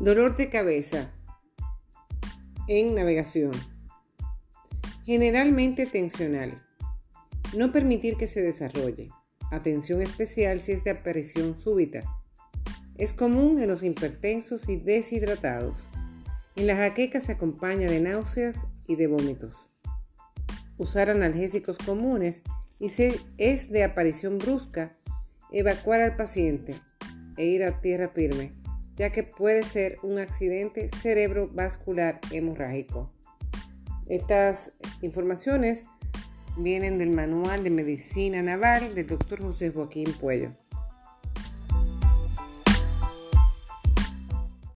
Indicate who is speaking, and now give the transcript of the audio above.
Speaker 1: Dolor de cabeza en navegación. Generalmente tensional. No permitir que se desarrolle. Atención especial si es de aparición súbita. Es común en los hipertensos y deshidratados. En la jaqueca se acompaña de náuseas y de vómitos. Usar analgésicos comunes y si es de aparición brusca, evacuar al paciente e ir a tierra firme, ya que puede ser un accidente cerebrovascular hemorrágico. Estas informaciones vienen del Manual de Medicina Naval del Dr. José Joaquín Puello.